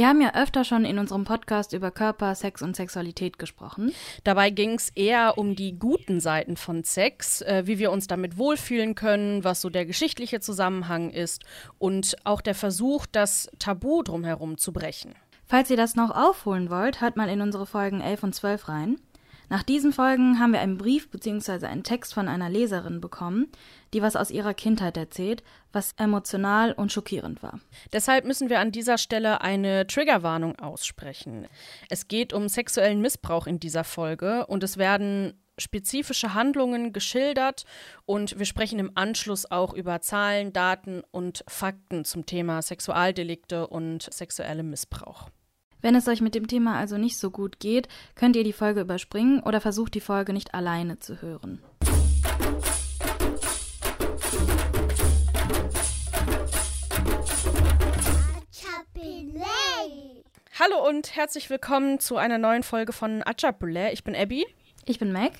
Wir haben ja öfter schon in unserem Podcast über Körper, Sex und Sexualität gesprochen. Dabei ging es eher um die guten Seiten von Sex, äh, wie wir uns damit wohlfühlen können, was so der geschichtliche Zusammenhang ist und auch der Versuch, das Tabu drumherum zu brechen. Falls ihr das noch aufholen wollt, hört mal in unsere Folgen 11 und 12 rein. Nach diesen Folgen haben wir einen Brief bzw. einen Text von einer Leserin bekommen, die was aus ihrer Kindheit erzählt, was emotional und schockierend war. Deshalb müssen wir an dieser Stelle eine Triggerwarnung aussprechen. Es geht um sexuellen Missbrauch in dieser Folge und es werden spezifische Handlungen geschildert und wir sprechen im Anschluss auch über Zahlen, Daten und Fakten zum Thema Sexualdelikte und sexuellem Missbrauch. Wenn es euch mit dem Thema also nicht so gut geht, könnt ihr die Folge überspringen oder versucht die Folge nicht alleine zu hören. Hallo und herzlich willkommen zu einer neuen Folge von Achapule. Ich bin Abby. Ich bin Meg.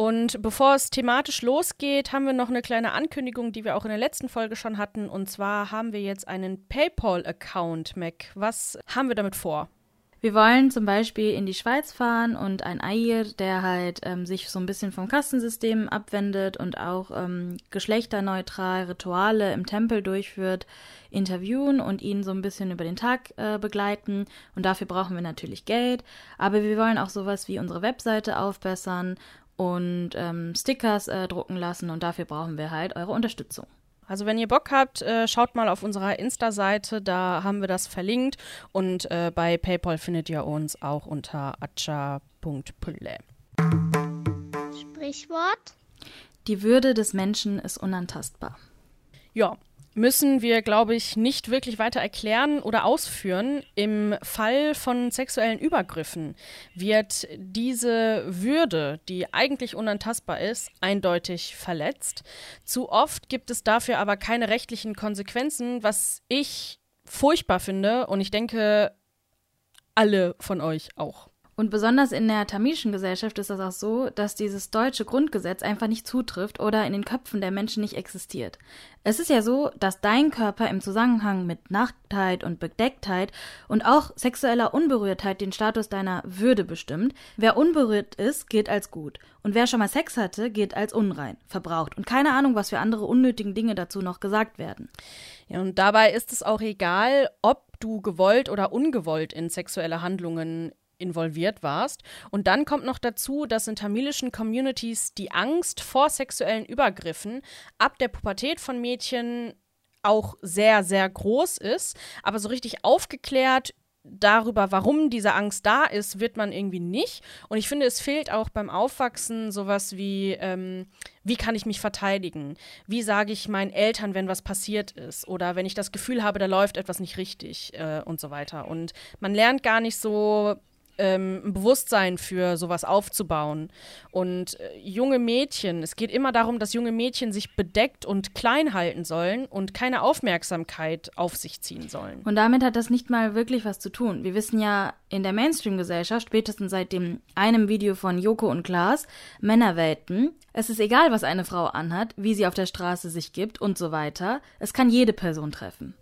Und bevor es thematisch losgeht, haben wir noch eine kleine Ankündigung, die wir auch in der letzten Folge schon hatten. Und zwar haben wir jetzt einen PayPal-Account, Mac. Was haben wir damit vor? Wir wollen zum Beispiel in die Schweiz fahren und ein Air, der halt ähm, sich so ein bisschen vom Kastensystem abwendet und auch ähm, geschlechterneutral Rituale im Tempel durchführt, interviewen und ihn so ein bisschen über den Tag äh, begleiten. Und dafür brauchen wir natürlich Geld. Aber wir wollen auch sowas wie unsere Webseite aufbessern und ähm, Stickers äh, drucken lassen und dafür brauchen wir halt eure Unterstützung. Also wenn ihr Bock habt, äh, schaut mal auf unserer Insta-Seite, da haben wir das verlinkt und äh, bei PayPal findet ihr uns auch unter acha.pülle. Sprichwort? Die Würde des Menschen ist unantastbar. Ja, müssen wir, glaube ich, nicht wirklich weiter erklären oder ausführen. Im Fall von sexuellen Übergriffen wird diese Würde, die eigentlich unantastbar ist, eindeutig verletzt. Zu oft gibt es dafür aber keine rechtlichen Konsequenzen, was ich furchtbar finde und ich denke, alle von euch auch. Und besonders in der tamilischen Gesellschaft ist das auch so, dass dieses deutsche Grundgesetz einfach nicht zutrifft oder in den Köpfen der Menschen nicht existiert. Es ist ja so, dass dein Körper im Zusammenhang mit Nacktheit und Bedecktheit und auch sexueller Unberührtheit den Status deiner Würde bestimmt. Wer unberührt ist, gilt als gut. Und wer schon mal Sex hatte, gilt als unrein, verbraucht. Und keine Ahnung, was für andere unnötigen Dinge dazu noch gesagt werden. Ja, und dabei ist es auch egal, ob du gewollt oder ungewollt in sexuelle Handlungen involviert warst. Und dann kommt noch dazu, dass in tamilischen Communities die Angst vor sexuellen Übergriffen ab der Pubertät von Mädchen auch sehr, sehr groß ist. Aber so richtig aufgeklärt darüber, warum diese Angst da ist, wird man irgendwie nicht. Und ich finde, es fehlt auch beim Aufwachsen sowas wie, ähm, wie kann ich mich verteidigen? Wie sage ich meinen Eltern, wenn was passiert ist? Oder wenn ich das Gefühl habe, da läuft etwas nicht richtig äh, und so weiter. Und man lernt gar nicht so ähm, ein Bewusstsein für sowas aufzubauen. Und äh, junge Mädchen, es geht immer darum, dass junge Mädchen sich bedeckt und klein halten sollen und keine Aufmerksamkeit auf sich ziehen sollen. Und damit hat das nicht mal wirklich was zu tun. Wir wissen ja in der Mainstream-Gesellschaft, spätestens seit dem einem Video von Joko und Klaas, Männerwelten, es ist egal, was eine Frau anhat, wie sie auf der Straße sich gibt und so weiter. Es kann jede Person treffen.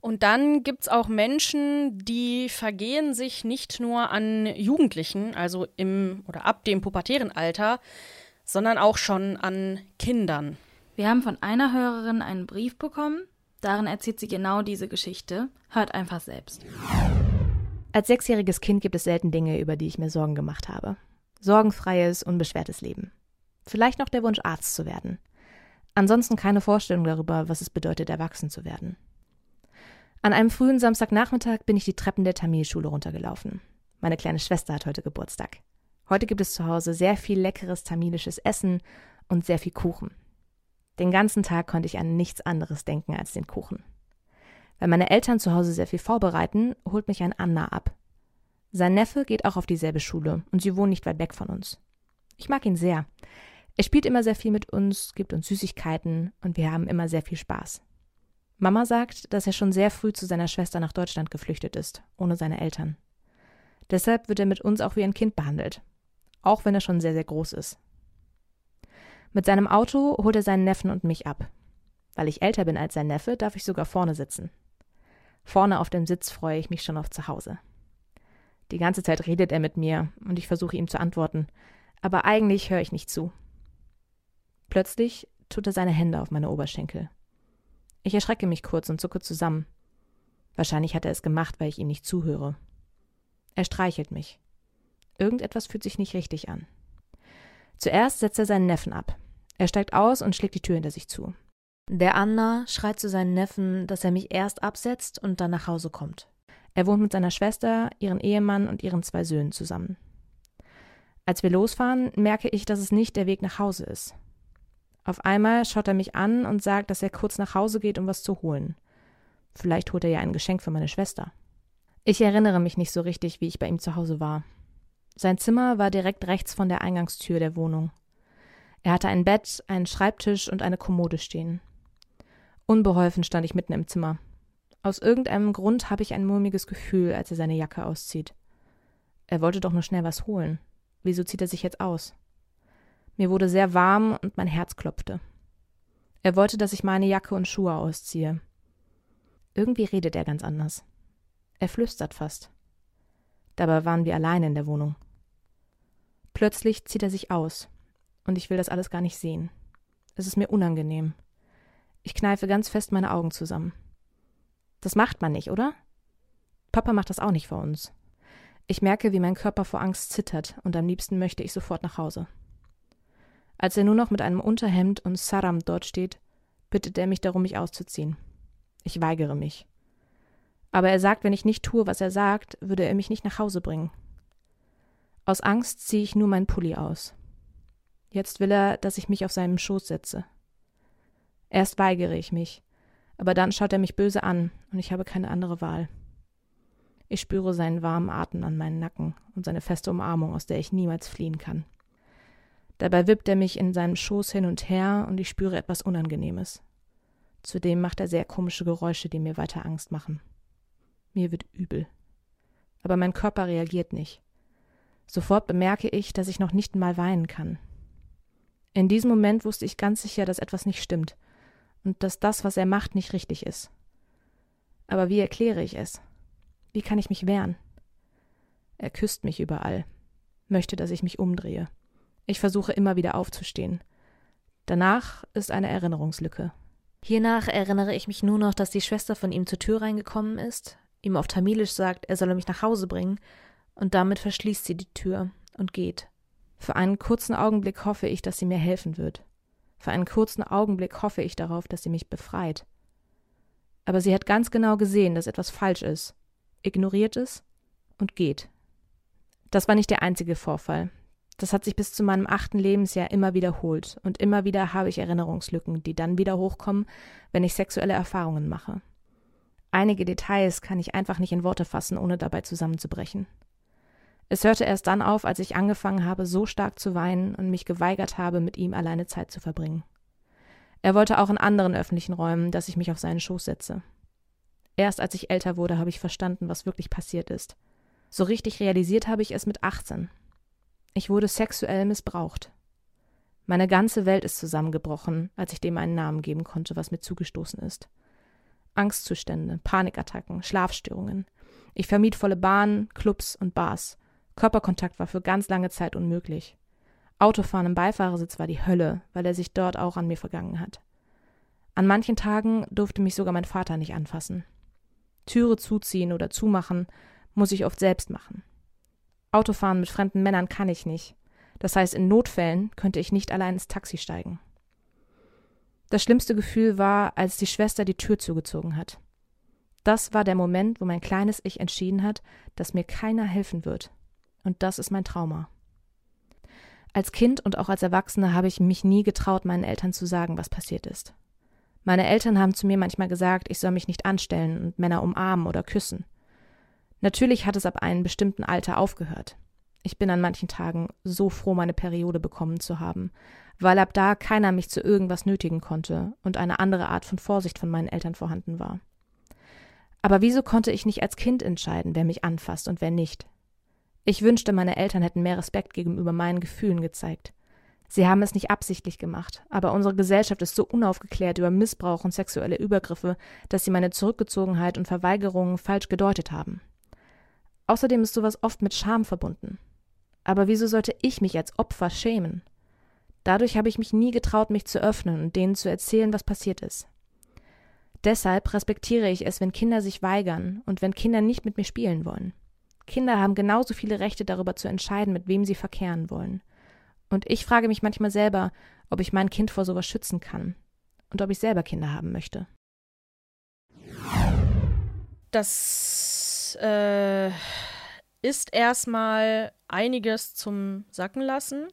Und dann gibt es auch Menschen, die vergehen sich nicht nur an Jugendlichen, also im oder ab dem pubertären Alter, sondern auch schon an Kindern. Wir haben von einer Hörerin einen Brief bekommen. Darin erzählt sie genau diese Geschichte. Hört einfach selbst. Als sechsjähriges Kind gibt es selten Dinge, über die ich mir Sorgen gemacht habe. Sorgenfreies, unbeschwertes Leben. Vielleicht noch der Wunsch, Arzt zu werden. Ansonsten keine Vorstellung darüber, was es bedeutet, erwachsen zu werden. An einem frühen Samstagnachmittag bin ich die Treppen der Tamilschule runtergelaufen. Meine kleine Schwester hat heute Geburtstag. Heute gibt es zu Hause sehr viel leckeres tamilisches Essen und sehr viel Kuchen. Den ganzen Tag konnte ich an nichts anderes denken als den Kuchen. Weil meine Eltern zu Hause sehr viel vorbereiten, holt mich ein Anna ab. Sein Neffe geht auch auf dieselbe Schule und sie wohnen nicht weit weg von uns. Ich mag ihn sehr. Er spielt immer sehr viel mit uns, gibt uns Süßigkeiten und wir haben immer sehr viel Spaß. Mama sagt, dass er schon sehr früh zu seiner Schwester nach Deutschland geflüchtet ist, ohne seine Eltern. Deshalb wird er mit uns auch wie ein Kind behandelt, auch wenn er schon sehr, sehr groß ist. Mit seinem Auto holt er seinen Neffen und mich ab. Weil ich älter bin als sein Neffe, darf ich sogar vorne sitzen. Vorne auf dem Sitz freue ich mich schon auf zu Hause. Die ganze Zeit redet er mit mir und ich versuche ihm zu antworten, aber eigentlich höre ich nicht zu. Plötzlich tut er seine Hände auf meine Oberschenkel. Ich erschrecke mich kurz und zucke zusammen. Wahrscheinlich hat er es gemacht, weil ich ihm nicht zuhöre. Er streichelt mich. Irgendetwas fühlt sich nicht richtig an. Zuerst setzt er seinen Neffen ab. Er steigt aus und schlägt die Tür hinter sich zu. Der Anna schreit zu seinen Neffen, dass er mich erst absetzt und dann nach Hause kommt. Er wohnt mit seiner Schwester, ihren Ehemann und ihren zwei Söhnen zusammen. Als wir losfahren, merke ich, dass es nicht der Weg nach Hause ist. Auf einmal schaut er mich an und sagt, dass er kurz nach Hause geht, um was zu holen. Vielleicht holt er ja ein Geschenk für meine Schwester. Ich erinnere mich nicht so richtig, wie ich bei ihm zu Hause war. Sein Zimmer war direkt rechts von der Eingangstür der Wohnung. Er hatte ein Bett, einen Schreibtisch und eine Kommode stehen. Unbeholfen stand ich mitten im Zimmer. Aus irgendeinem Grund habe ich ein mulmiges Gefühl, als er seine Jacke auszieht. Er wollte doch nur schnell was holen. Wieso zieht er sich jetzt aus? Mir wurde sehr warm und mein Herz klopfte. Er wollte, dass ich meine Jacke und Schuhe ausziehe. Irgendwie redet er ganz anders. Er flüstert fast. Dabei waren wir alleine in der Wohnung. Plötzlich zieht er sich aus, und ich will das alles gar nicht sehen. Es ist mir unangenehm. Ich kneife ganz fest meine Augen zusammen. Das macht man nicht, oder? Papa macht das auch nicht vor uns. Ich merke, wie mein Körper vor Angst zittert, und am liebsten möchte ich sofort nach Hause. Als er nur noch mit einem Unterhemd und Saram dort steht, bittet er mich darum, mich auszuziehen. Ich weigere mich. Aber er sagt, wenn ich nicht tue, was er sagt, würde er mich nicht nach Hause bringen. Aus Angst ziehe ich nur meinen Pulli aus. Jetzt will er, dass ich mich auf seinem Schoß setze. Erst weigere ich mich, aber dann schaut er mich böse an und ich habe keine andere Wahl. Ich spüre seinen warmen Atem an meinen Nacken und seine feste Umarmung, aus der ich niemals fliehen kann. Dabei wippt er mich in seinem Schoß hin und her und ich spüre etwas Unangenehmes. Zudem macht er sehr komische Geräusche, die mir weiter Angst machen. Mir wird übel. Aber mein Körper reagiert nicht. Sofort bemerke ich, dass ich noch nicht mal weinen kann. In diesem Moment wusste ich ganz sicher, dass etwas nicht stimmt und dass das, was er macht, nicht richtig ist. Aber wie erkläre ich es? Wie kann ich mich wehren? Er küsst mich überall, möchte, dass ich mich umdrehe. Ich versuche immer wieder aufzustehen. Danach ist eine Erinnerungslücke. Hiernach erinnere ich mich nur noch, dass die Schwester von ihm zur Tür reingekommen ist, ihm auf Tamilisch sagt, er solle mich nach Hause bringen, und damit verschließt sie die Tür und geht. Für einen kurzen Augenblick hoffe ich, dass sie mir helfen wird. Für einen kurzen Augenblick hoffe ich darauf, dass sie mich befreit. Aber sie hat ganz genau gesehen, dass etwas falsch ist, ignoriert es und geht. Das war nicht der einzige Vorfall. Das hat sich bis zu meinem achten Lebensjahr immer wiederholt und immer wieder habe ich Erinnerungslücken, die dann wieder hochkommen, wenn ich sexuelle Erfahrungen mache. Einige Details kann ich einfach nicht in Worte fassen, ohne dabei zusammenzubrechen. Es hörte erst dann auf, als ich angefangen habe, so stark zu weinen und mich geweigert habe, mit ihm alleine Zeit zu verbringen. Er wollte auch in anderen öffentlichen Räumen, dass ich mich auf seinen Schoß setze. Erst als ich älter wurde, habe ich verstanden, was wirklich passiert ist. So richtig realisiert habe ich es mit 18, ich wurde sexuell missbraucht. Meine ganze Welt ist zusammengebrochen, als ich dem einen Namen geben konnte, was mir zugestoßen ist. Angstzustände, Panikattacken, Schlafstörungen. Ich vermied volle Bahnen, Clubs und Bars. Körperkontakt war für ganz lange Zeit unmöglich. Autofahren im Beifahrersitz war die Hölle, weil er sich dort auch an mir vergangen hat. An manchen Tagen durfte mich sogar mein Vater nicht anfassen. Türe zuziehen oder zumachen muss ich oft selbst machen. Autofahren mit fremden Männern kann ich nicht. Das heißt, in Notfällen könnte ich nicht allein ins Taxi steigen. Das schlimmste Gefühl war, als die Schwester die Tür zugezogen hat. Das war der Moment, wo mein kleines Ich entschieden hat, dass mir keiner helfen wird. Und das ist mein Trauma. Als Kind und auch als Erwachsene habe ich mich nie getraut, meinen Eltern zu sagen, was passiert ist. Meine Eltern haben zu mir manchmal gesagt, ich soll mich nicht anstellen und Männer umarmen oder küssen. Natürlich hat es ab einem bestimmten Alter aufgehört. Ich bin an manchen Tagen so froh, meine Periode bekommen zu haben, weil ab da keiner mich zu irgendwas nötigen konnte und eine andere Art von Vorsicht von meinen Eltern vorhanden war. Aber wieso konnte ich nicht als Kind entscheiden, wer mich anfasst und wer nicht? Ich wünschte, meine Eltern hätten mehr Respekt gegenüber meinen Gefühlen gezeigt. Sie haben es nicht absichtlich gemacht, aber unsere Gesellschaft ist so unaufgeklärt über Missbrauch und sexuelle Übergriffe, dass sie meine Zurückgezogenheit und Verweigerungen falsch gedeutet haben. Außerdem ist sowas oft mit Scham verbunden. Aber wieso sollte ich mich als Opfer schämen? Dadurch habe ich mich nie getraut, mich zu öffnen und denen zu erzählen, was passiert ist. Deshalb respektiere ich es, wenn Kinder sich weigern und wenn Kinder nicht mit mir spielen wollen. Kinder haben genauso viele Rechte darüber zu entscheiden, mit wem sie verkehren wollen. Und ich frage mich manchmal selber, ob ich mein Kind vor sowas schützen kann und ob ich selber Kinder haben möchte. Das äh, ist erstmal einiges zum Sacken lassen.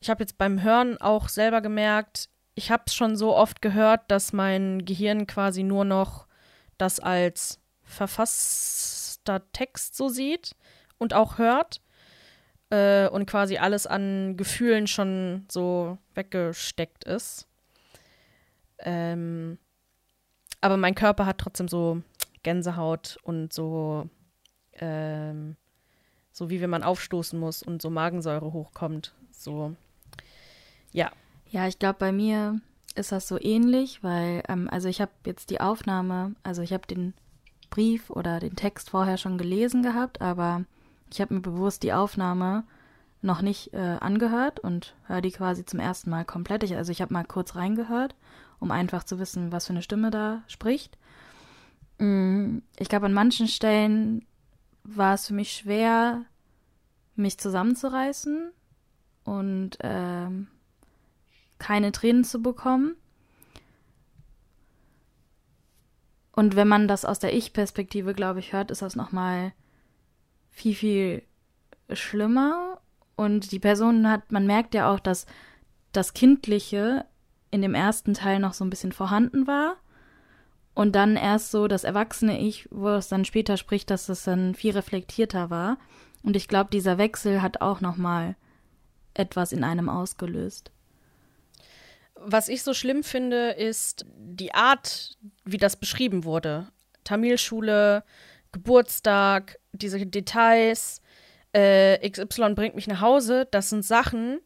Ich habe jetzt beim Hören auch selber gemerkt, ich habe es schon so oft gehört, dass mein Gehirn quasi nur noch das als verfasster Text so sieht und auch hört äh, und quasi alles an Gefühlen schon so weggesteckt ist. Ähm, aber mein Körper hat trotzdem so Gänsehaut und so, ähm, so wie wenn man aufstoßen muss und so Magensäure hochkommt. So, ja. Ja, ich glaube, bei mir ist das so ähnlich, weil, ähm, also ich habe jetzt die Aufnahme, also ich habe den Brief oder den Text vorher schon gelesen gehabt, aber ich habe mir bewusst die Aufnahme noch nicht äh, angehört und höre die quasi zum ersten Mal komplett. Ich, also ich habe mal kurz reingehört, um einfach zu wissen, was für eine Stimme da spricht. Mm, ich glaube, an manchen Stellen war es für mich schwer, mich zusammenzureißen und ähm, keine Tränen zu bekommen. Und wenn man das aus der Ich-Perspektive, glaube ich, hört, ist das nochmal viel, viel schlimmer. Und die Person hat, man merkt ja auch, dass das Kindliche in dem ersten Teil noch so ein bisschen vorhanden war. Und dann erst so das erwachsene Ich, wo es dann später spricht, dass es dann viel reflektierter war. Und ich glaube, dieser Wechsel hat auch nochmal etwas in einem ausgelöst. Was ich so schlimm finde, ist die Art, wie das beschrieben wurde. Tamilschule, Geburtstag, diese Details, äh, XY bringt mich nach Hause, das sind Sachen,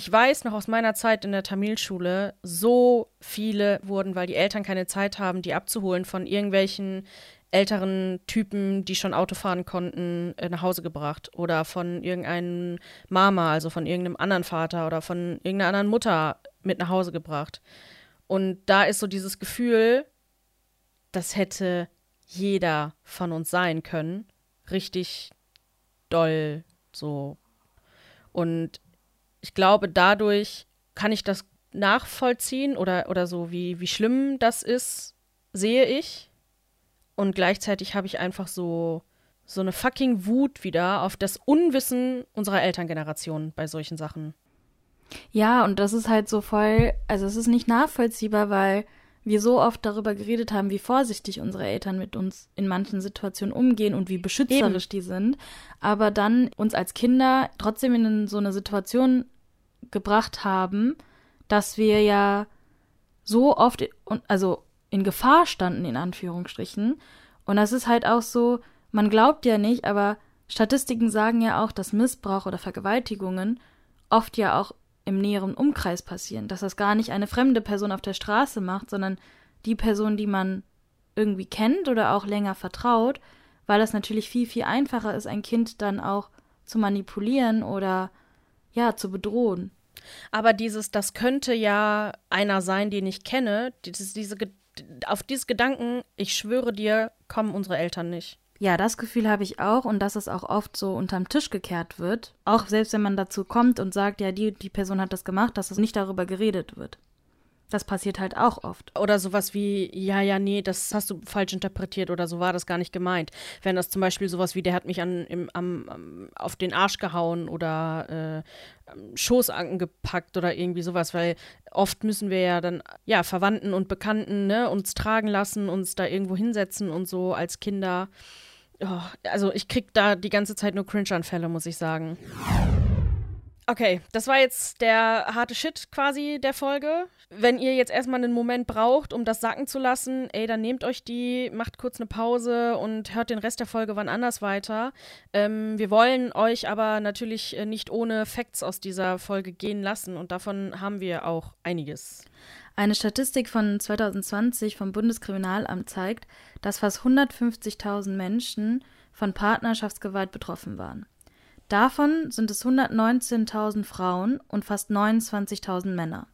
ich weiß noch aus meiner Zeit in der Tamilschule, so viele wurden, weil die Eltern keine Zeit haben, die abzuholen von irgendwelchen älteren Typen, die schon Auto fahren konnten, äh, nach Hause gebracht. Oder von irgendeinem Mama, also von irgendeinem anderen Vater oder von irgendeiner anderen Mutter mit nach Hause gebracht. Und da ist so dieses Gefühl, das hätte jeder von uns sein können. Richtig doll so. Und ich glaube, dadurch kann ich das nachvollziehen oder, oder so, wie, wie schlimm das ist, sehe ich. Und gleichzeitig habe ich einfach so, so eine fucking Wut wieder auf das Unwissen unserer Elterngeneration bei solchen Sachen. Ja, und das ist halt so voll, also es ist nicht nachvollziehbar, weil wir so oft darüber geredet haben, wie vorsichtig unsere Eltern mit uns in manchen Situationen umgehen und wie beschützerisch Eben. die sind, aber dann uns als Kinder trotzdem in so eine Situation gebracht haben, dass wir ja so oft, also in Gefahr standen, in Anführungsstrichen. Und das ist halt auch so, man glaubt ja nicht, aber Statistiken sagen ja auch, dass Missbrauch oder Vergewaltigungen oft ja auch im näheren Umkreis passieren, dass das gar nicht eine fremde Person auf der Straße macht, sondern die Person, die man irgendwie kennt oder auch länger vertraut, weil es natürlich viel, viel einfacher ist, ein Kind dann auch zu manipulieren oder ja, zu bedrohen. Aber dieses, das könnte ja einer sein, den ich kenne, dieses, diese, auf dieses Gedanken, ich schwöre dir, kommen unsere Eltern nicht. Ja, das Gefühl habe ich auch und dass es auch oft so unterm Tisch gekehrt wird. Auch selbst wenn man dazu kommt und sagt, ja, die, die Person hat das gemacht, dass es nicht darüber geredet wird. Das passiert halt auch oft. Oder sowas wie, ja, ja, nee, das hast du falsch interpretiert oder so war das gar nicht gemeint. Wenn das zum Beispiel sowas wie, der hat mich an, im, am, auf den Arsch gehauen oder äh, Schoß angepackt oder irgendwie sowas, weil oft müssen wir ja dann, ja, Verwandten und Bekannten, ne, uns tragen lassen, uns da irgendwo hinsetzen und so als Kinder. Oh, also ich krieg da die ganze Zeit nur Cringe-Anfälle, muss ich sagen. Okay, das war jetzt der harte Shit quasi der Folge. Wenn ihr jetzt erstmal einen Moment braucht, um das sacken zu lassen, ey, dann nehmt euch die, macht kurz eine Pause und hört den Rest der Folge wann anders weiter. Ähm, wir wollen euch aber natürlich äh, nicht ohne Facts aus dieser Folge gehen lassen und davon haben wir auch einiges. Eine Statistik von 2020 vom Bundeskriminalamt zeigt, dass fast 150.000 Menschen von Partnerschaftsgewalt betroffen waren. Davon sind es 119.000 Frauen und fast 29.000 Männer.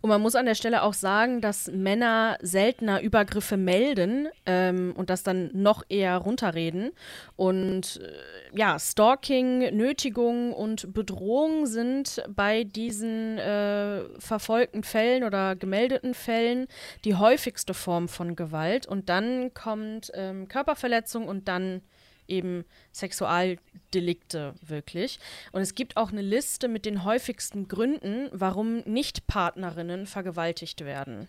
Und man muss an der Stelle auch sagen, dass Männer seltener Übergriffe melden ähm, und das dann noch eher runterreden. Und äh, ja, Stalking, Nötigung und Bedrohung sind bei diesen äh, verfolgten Fällen oder gemeldeten Fällen die häufigste Form von Gewalt. Und dann kommt ähm, Körperverletzung und dann eben Sexualdelikte wirklich. Und es gibt auch eine Liste mit den häufigsten Gründen, warum Nicht-Partnerinnen vergewaltigt werden.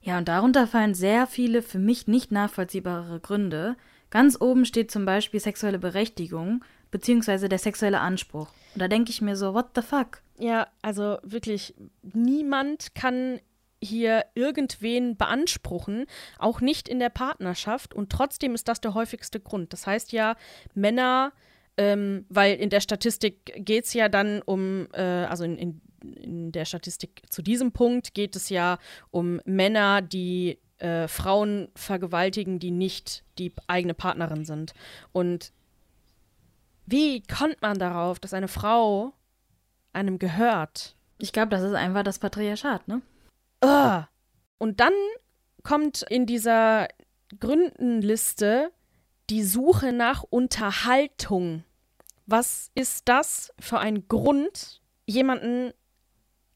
Ja, und darunter fallen sehr viele für mich nicht nachvollziehbare Gründe. Ganz oben steht zum Beispiel sexuelle Berechtigung beziehungsweise der sexuelle Anspruch. Und da denke ich mir so, what the fuck? Ja, also wirklich, niemand kann hier irgendwen beanspruchen, auch nicht in der Partnerschaft. Und trotzdem ist das der häufigste Grund. Das heißt ja, Männer, ähm, weil in der Statistik geht es ja dann um, äh, also in, in, in, der Statistik zu diesem Punkt geht es ja um Männer, die äh, Frauen vergewaltigen, die nicht die eigene Partnerin sind. Und wie kommt man darauf, dass eine Frau einem gehört? Ich glaube, das ist einfach das Patriarchat, ne? Ugh. Und dann kommt in dieser Gründenliste die Suche nach Unterhaltung. Was ist das für ein Grund, jemanden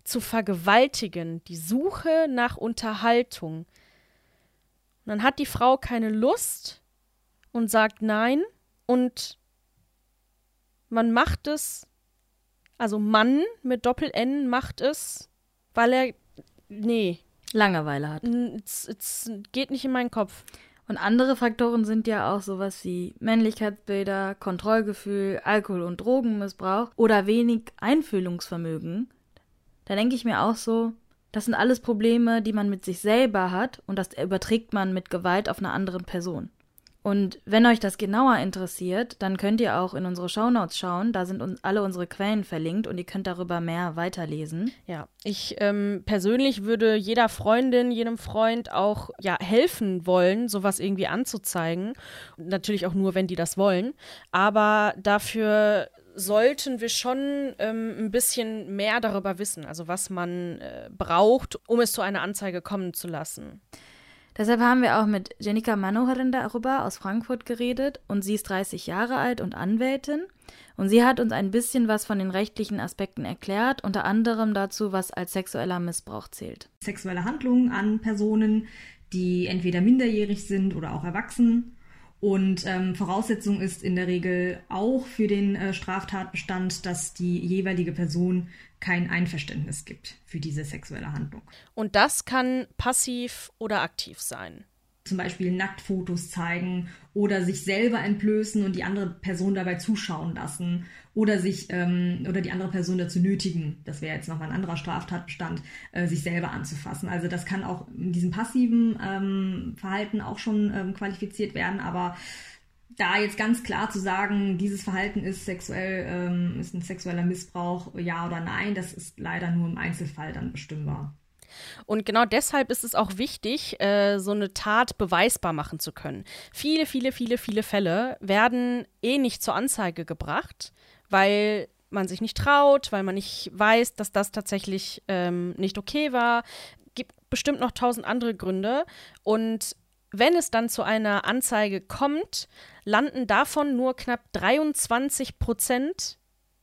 zu vergewaltigen? Die Suche nach Unterhaltung. Und dann hat die Frau keine Lust und sagt nein und man macht es, also Mann mit Doppel-N macht es, weil er nee. Langeweile hat. Es geht nicht in meinen Kopf. Und andere Faktoren sind ja auch sowas wie Männlichkeitsbilder, Kontrollgefühl, Alkohol- und Drogenmissbrauch oder wenig Einfühlungsvermögen. Da denke ich mir auch so, das sind alles Probleme, die man mit sich selber hat und das überträgt man mit Gewalt auf eine andere Person. Und wenn euch das genauer interessiert, dann könnt ihr auch in unsere Shownotes schauen. Da sind uns alle unsere Quellen verlinkt und ihr könnt darüber mehr weiterlesen. Ja, ich ähm, persönlich würde jeder Freundin, jedem Freund auch ja helfen wollen, sowas irgendwie anzuzeigen. Natürlich auch nur, wenn die das wollen. Aber dafür sollten wir schon ähm, ein bisschen mehr darüber wissen, also was man äh, braucht, um es zu einer Anzeige kommen zu lassen. Deshalb haben wir auch mit Jenika Manoharin darüber aus Frankfurt geredet und sie ist 30 Jahre alt und Anwältin und sie hat uns ein bisschen was von den rechtlichen Aspekten erklärt, unter anderem dazu, was als sexueller Missbrauch zählt. Sexuelle Handlungen an Personen, die entweder minderjährig sind oder auch erwachsen und ähm, Voraussetzung ist in der Regel auch für den äh, Straftatbestand, dass die jeweilige Person kein Einverständnis gibt für diese sexuelle Handlung. Und das kann passiv oder aktiv sein zum Beispiel Nacktfotos zeigen oder sich selber entblößen und die andere Person dabei zuschauen lassen oder sich ähm, oder die andere Person dazu nötigen, das wäre jetzt nochmal ein anderer Straftatbestand, äh, sich selber anzufassen. Also das kann auch in diesem passiven ähm, Verhalten auch schon ähm, qualifiziert werden, aber da jetzt ganz klar zu sagen, dieses Verhalten ist sexuell, ähm, ist ein sexueller Missbrauch, ja oder nein, das ist leider nur im Einzelfall dann bestimmbar. Und genau deshalb ist es auch wichtig, äh, so eine Tat beweisbar machen zu können. Viele, viele, viele, viele Fälle werden eh nicht zur Anzeige gebracht, weil man sich nicht traut, weil man nicht weiß, dass das tatsächlich ähm, nicht okay war. Gibt bestimmt noch tausend andere Gründe. Und wenn es dann zu einer Anzeige kommt, landen davon nur knapp 23 Prozent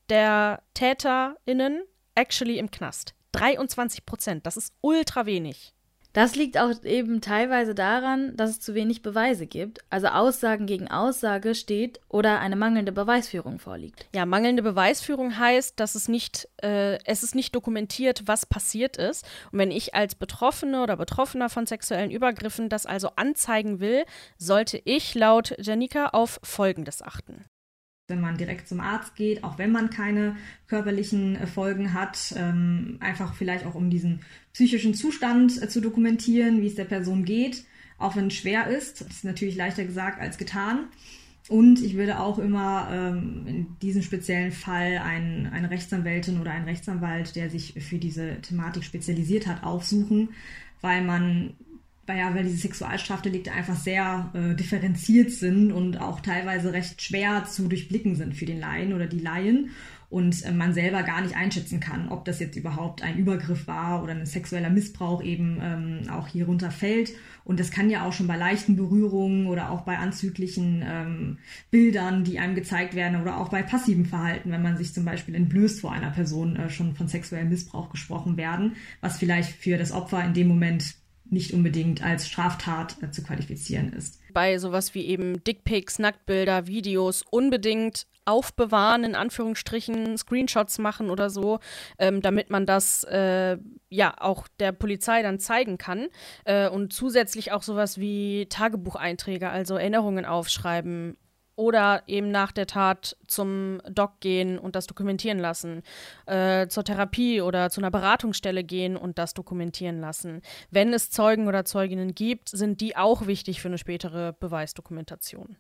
der TäterInnen actually im Knast. 23 Prozent, das ist ultra wenig. Das liegt auch eben teilweise daran, dass es zu wenig Beweise gibt, also Aussagen gegen Aussage steht oder eine mangelnde Beweisführung vorliegt. Ja, mangelnde Beweisführung heißt, dass es nicht, äh, es ist nicht dokumentiert, was passiert ist. Und wenn ich als Betroffene oder Betroffener von sexuellen Übergriffen das also anzeigen will, sollte ich laut Janika auf Folgendes achten. Wenn man direkt zum Arzt geht, auch wenn man keine körperlichen äh, Folgen hat, ähm, einfach vielleicht auch um diesen psychischen Zustand äh, zu dokumentieren, wie es der Person geht, auch wenn es schwer ist. Das ist natürlich leichter gesagt als getan. Und ich würde auch immer ähm, in diesem speziellen Fall einen, eine Rechtsanwältin oder einen Rechtsanwalt, der sich für diese Thematik spezialisiert hat, aufsuchen, weil man weil ja, weil diese Sexualstrafdelikte einfach sehr äh, differenziert sind und auch teilweise recht schwer zu durchblicken sind für den Laien oder die Laien und äh, man selber gar nicht einschätzen kann, ob das jetzt überhaupt ein Übergriff war oder ein sexueller Missbrauch eben ähm, auch hier runterfällt. Und das kann ja auch schon bei leichten Berührungen oder auch bei anzüglichen ähm, Bildern, die einem gezeigt werden oder auch bei passivem Verhalten, wenn man sich zum Beispiel entblößt vor einer Person, äh, schon von sexuellem Missbrauch gesprochen werden, was vielleicht für das Opfer in dem Moment nicht unbedingt als Straftat äh, zu qualifizieren ist. Bei sowas wie eben Dickpics, Nacktbilder, Videos unbedingt aufbewahren, in Anführungsstrichen, Screenshots machen oder so, ähm, damit man das äh, ja auch der Polizei dann zeigen kann. Äh, und zusätzlich auch sowas wie Tagebucheinträge, also Erinnerungen aufschreiben, oder eben nach der Tat zum Doc gehen und das dokumentieren lassen, äh, zur Therapie oder zu einer Beratungsstelle gehen und das dokumentieren lassen. Wenn es Zeugen oder Zeuginnen gibt, sind die auch wichtig für eine spätere Beweisdokumentation.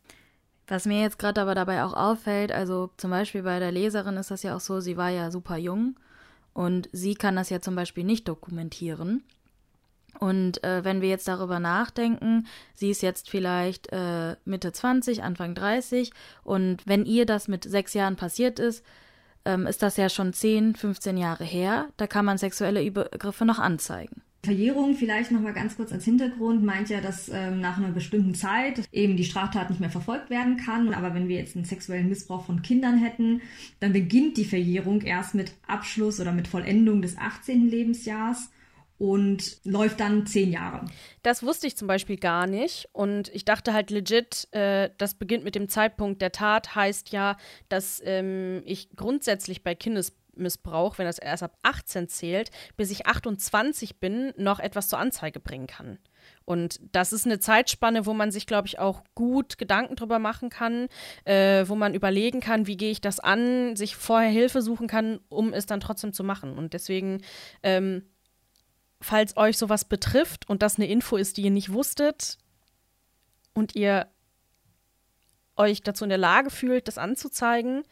Was mir jetzt gerade aber dabei auch auffällt, also zum Beispiel bei der Leserin ist das ja auch so, sie war ja super jung und sie kann das ja zum Beispiel nicht dokumentieren. Und äh, wenn wir jetzt darüber nachdenken, sie ist jetzt vielleicht äh, Mitte 20, Anfang 30 und wenn ihr das mit sechs Jahren passiert ist, ähm, ist das ja schon 10, 15 Jahre her. Da kann man sexuelle Übergriffe noch anzeigen. Verjährung vielleicht noch mal ganz kurz als Hintergrund meint ja, dass ähm, nach einer bestimmten Zeit eben die Straftat nicht mehr verfolgt werden kann. Aber wenn wir jetzt einen sexuellen Missbrauch von Kindern hätten, dann beginnt die Verjährung erst mit Abschluss oder mit Vollendung des 18. Lebensjahres und läuft dann zehn Jahre. Das wusste ich zum Beispiel gar nicht. Und ich dachte halt legit, äh, das beginnt mit dem Zeitpunkt der Tat, heißt ja, dass ähm, ich grundsätzlich bei Kindesmissbrauch, wenn das erst ab 18 zählt, bis ich 28 bin, noch etwas zur Anzeige bringen kann. Und das ist eine Zeitspanne, wo man sich, glaube ich, auch gut Gedanken drüber machen kann, äh, wo man überlegen kann, wie gehe ich das an, sich vorher Hilfe suchen kann, um es dann trotzdem zu machen. Und deswegen ähm, falls euch sowas betrifft und das eine Info ist, die ihr nicht wusstet und ihr euch dazu in der Lage fühlt, das anzuzeigen,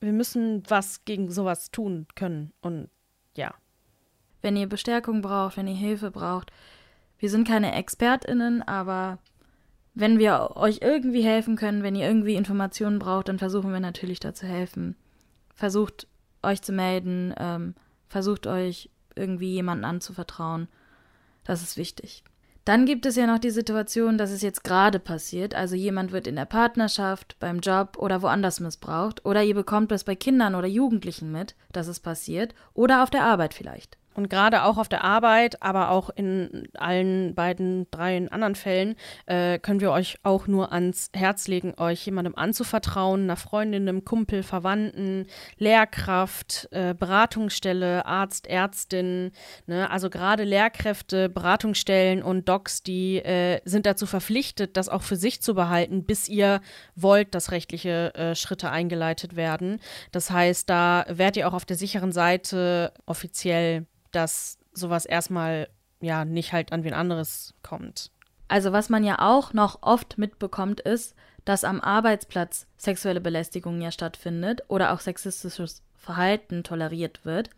wir müssen was gegen sowas tun können. Und ja. Wenn ihr Bestärkung braucht, wenn ihr Hilfe braucht, wir sind keine ExpertInnen, aber wenn wir euch irgendwie helfen können, wenn ihr irgendwie Informationen braucht, dann versuchen wir natürlich da zu helfen. Versucht euch zu melden, ähm, versucht euch irgendwie jemanden anzuvertrauen. Das ist wichtig. Dann gibt es ja noch die Situation, dass es jetzt gerade passiert, also jemand wird in der Partnerschaft, beim Job oder woanders missbraucht, oder ihr bekommt es bei Kindern oder Jugendlichen mit, dass es passiert, oder auf der Arbeit vielleicht. Und gerade auch auf der Arbeit, aber auch in allen beiden, drei anderen Fällen, äh, können wir euch auch nur ans Herz legen, euch jemandem anzuvertrauen, einer Freundin, einem Kumpel, Verwandten, Lehrkraft, äh, Beratungsstelle, Arzt, Ärztin. Ne? Also gerade Lehrkräfte, Beratungsstellen und Docs, die äh, sind dazu verpflichtet, das auch für sich zu behalten, bis ihr wollt, dass rechtliche äh, Schritte eingeleitet werden. Das heißt, da werdet ihr auch auf der sicheren Seite offiziell dass sowas erstmal ja nicht halt an wen anderes kommt. Also was man ja auch noch oft mitbekommt, ist, dass am Arbeitsplatz sexuelle Belästigung ja stattfindet oder auch sexistisches Verhalten toleriert wird.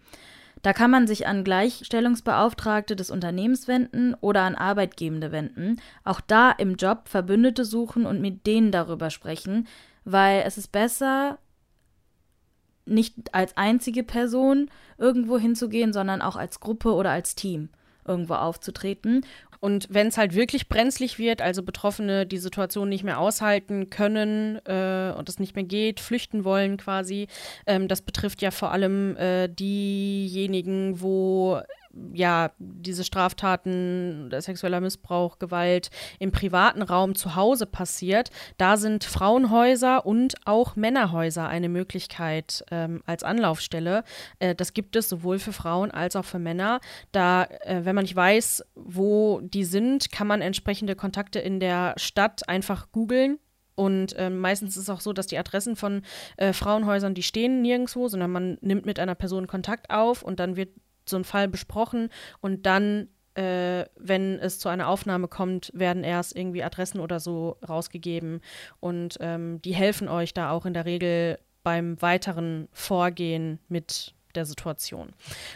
Da kann man sich an Gleichstellungsbeauftragte des Unternehmens wenden oder an Arbeitgebende wenden. Auch da im Job Verbündete suchen und mit denen darüber sprechen, weil es ist besser, nicht als einzige Person irgendwo hinzugehen, sondern auch als Gruppe oder als Team irgendwo aufzutreten. Und wenn es halt wirklich brenzlig wird, also Betroffene die Situation nicht mehr aushalten können äh, und es nicht mehr geht, flüchten wollen quasi, ähm, das betrifft ja vor allem äh, diejenigen, wo ja, diese Straftaten, sexueller Missbrauch, Gewalt im privaten Raum zu Hause passiert, da sind Frauenhäuser und auch Männerhäuser eine Möglichkeit ähm, als Anlaufstelle. Äh, das gibt es sowohl für Frauen als auch für Männer. Da, äh, wenn man nicht weiß, wo die sind, kann man entsprechende Kontakte in der Stadt einfach googeln Und äh, meistens ist es auch so, dass die Adressen von äh, Frauenhäusern, die stehen nirgendwo, sondern man nimmt mit einer Person Kontakt auf und dann wird so ein Fall besprochen und dann, äh, wenn es zu einer Aufnahme kommt, werden erst irgendwie Adressen oder so rausgegeben. Und ähm, die helfen euch da auch in der Regel beim weiteren Vorgehen mit der Situation.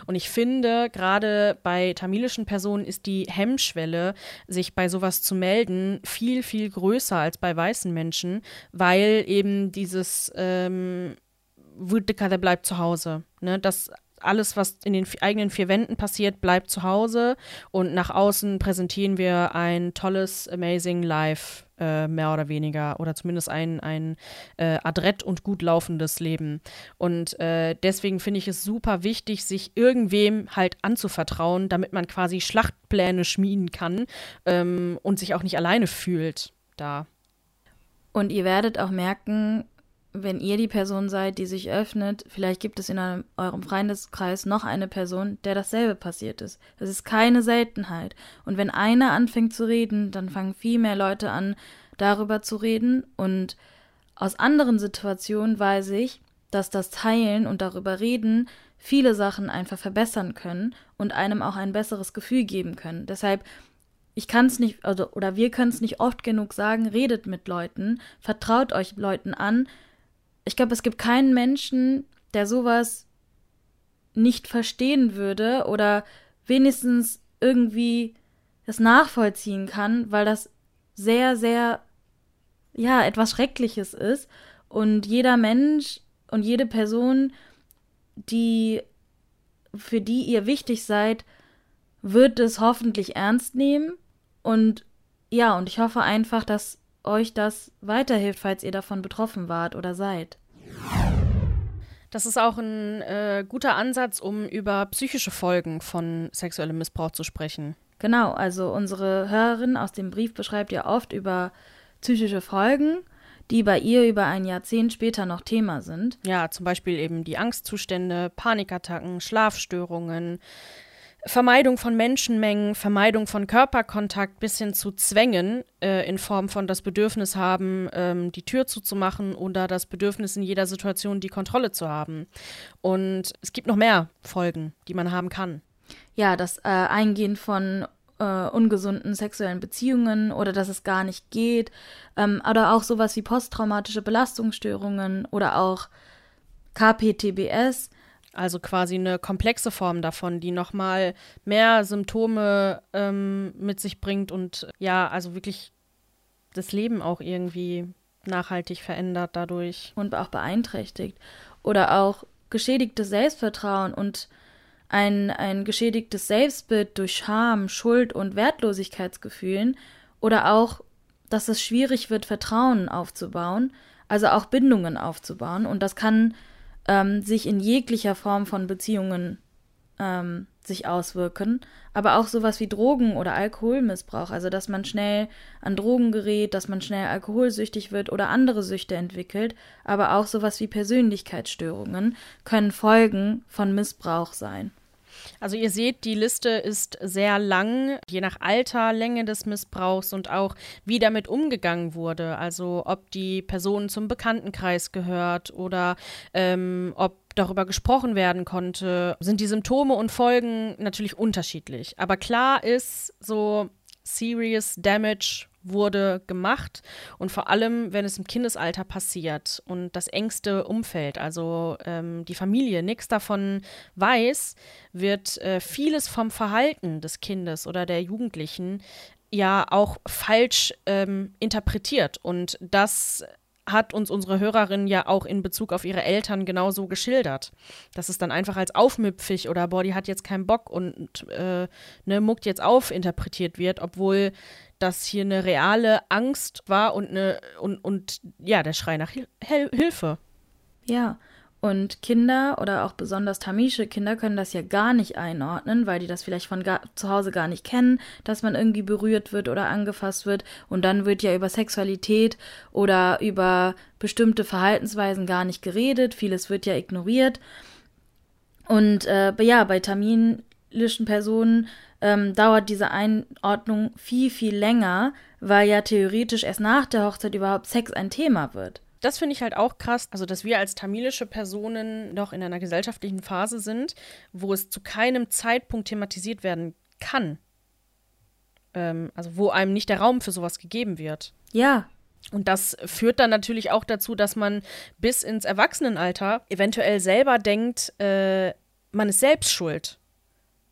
Und ich finde, gerade bei tamilischen Personen ist die Hemmschwelle, sich bei sowas zu melden, viel, viel größer als bei weißen Menschen, weil eben dieses ähm, der bleibt zu Hause. Ne? Das alles, was in den eigenen vier Wänden passiert, bleibt zu Hause und nach außen präsentieren wir ein tolles, amazing Life, äh, mehr oder weniger, oder zumindest ein, ein äh, adrett und gut laufendes Leben. Und äh, deswegen finde ich es super wichtig, sich irgendwem halt anzuvertrauen, damit man quasi Schlachtpläne schmieden kann ähm, und sich auch nicht alleine fühlt da. Und ihr werdet auch merken, wenn ihr die Person seid, die sich öffnet, vielleicht gibt es in einem, eurem Freundeskreis noch eine Person, der dasselbe passiert ist. Das ist keine Seltenheit. Und wenn einer anfängt zu reden, dann fangen viel mehr Leute an, darüber zu reden. Und aus anderen Situationen weiß ich, dass das Teilen und darüber reden viele Sachen einfach verbessern können und einem auch ein besseres Gefühl geben können. Deshalb ich kann es nicht, also, oder wir können es nicht oft genug sagen, redet mit Leuten, vertraut euch Leuten an, ich glaube, es gibt keinen Menschen, der sowas nicht verstehen würde oder wenigstens irgendwie das nachvollziehen kann, weil das sehr, sehr, ja, etwas Schreckliches ist. Und jeder Mensch und jede Person, die, für die ihr wichtig seid, wird es hoffentlich ernst nehmen. Und ja, und ich hoffe einfach, dass euch das weiterhilft, falls ihr davon betroffen wart oder seid. Das ist auch ein äh, guter Ansatz, um über psychische Folgen von sexuellem Missbrauch zu sprechen. Genau, also unsere Hörerin aus dem Brief beschreibt ja oft über psychische Folgen, die bei ihr über ein Jahrzehnt später noch Thema sind. Ja, zum Beispiel eben die Angstzustände, Panikattacken, Schlafstörungen, Vermeidung von Menschenmengen, Vermeidung von Körperkontakt bis hin zu Zwängen äh, in Form von das Bedürfnis haben, ähm, die Tür zuzumachen oder das Bedürfnis in jeder Situation die Kontrolle zu haben. Und es gibt noch mehr Folgen, die man haben kann. Ja, das äh, Eingehen von äh, ungesunden sexuellen Beziehungen oder dass es gar nicht geht. Ähm, oder auch sowas wie posttraumatische Belastungsstörungen oder auch KPTBS also quasi eine komplexe Form davon, die nochmal mehr Symptome ähm, mit sich bringt und ja, also wirklich das Leben auch irgendwie nachhaltig verändert dadurch. Und auch beeinträchtigt. Oder auch geschädigtes Selbstvertrauen und ein, ein geschädigtes Selbstbild durch Scham, Schuld und Wertlosigkeitsgefühlen. Oder auch, dass es schwierig wird, Vertrauen aufzubauen, also auch Bindungen aufzubauen. Und das kann ähm, sich in jeglicher Form von Beziehungen ähm, sich auswirken, aber auch sowas wie Drogen- oder Alkoholmissbrauch, also dass man schnell an Drogen gerät, dass man schnell alkoholsüchtig wird oder andere Süchte entwickelt, aber auch sowas wie Persönlichkeitsstörungen können Folgen von Missbrauch sein. Also ihr seht, die Liste ist sehr lang, je nach Alter, Länge des Missbrauchs und auch wie damit umgegangen wurde. Also ob die Person zum Bekanntenkreis gehört oder ähm, ob darüber gesprochen werden konnte, sind die Symptome und Folgen natürlich unterschiedlich. Aber klar ist, so Serious Damage wurde gemacht und vor allem, wenn es im Kindesalter passiert und das engste Umfeld, also ähm, die Familie, nichts davon weiß, wird äh, vieles vom Verhalten des Kindes oder der Jugendlichen ja auch falsch ähm, interpretiert und das hat uns unsere Hörerin ja auch in Bezug auf ihre Eltern genauso geschildert. Dass es dann einfach als aufmüpfig oder boah, die hat jetzt keinen Bock und äh, ne, muckt jetzt auf interpretiert wird, obwohl das hier eine reale Angst war und eine und, und ja, der Schrei nach Hil Hilfe. Ja, und Kinder oder auch besonders tamische Kinder können das ja gar nicht einordnen, weil die das vielleicht von zu Hause gar nicht kennen, dass man irgendwie berührt wird oder angefasst wird. Und dann wird ja über Sexualität oder über bestimmte Verhaltensweisen gar nicht geredet. Vieles wird ja ignoriert. Und äh, ja, bei tamilischen Personen ähm, dauert diese Einordnung viel, viel länger, weil ja theoretisch erst nach der Hochzeit überhaupt Sex ein Thema wird. Das finde ich halt auch krass, also dass wir als tamilische Personen noch in einer gesellschaftlichen Phase sind, wo es zu keinem Zeitpunkt thematisiert werden kann. Ähm, also wo einem nicht der Raum für sowas gegeben wird. Ja. Und das führt dann natürlich auch dazu, dass man bis ins Erwachsenenalter eventuell selber denkt, äh, man ist selbst schuld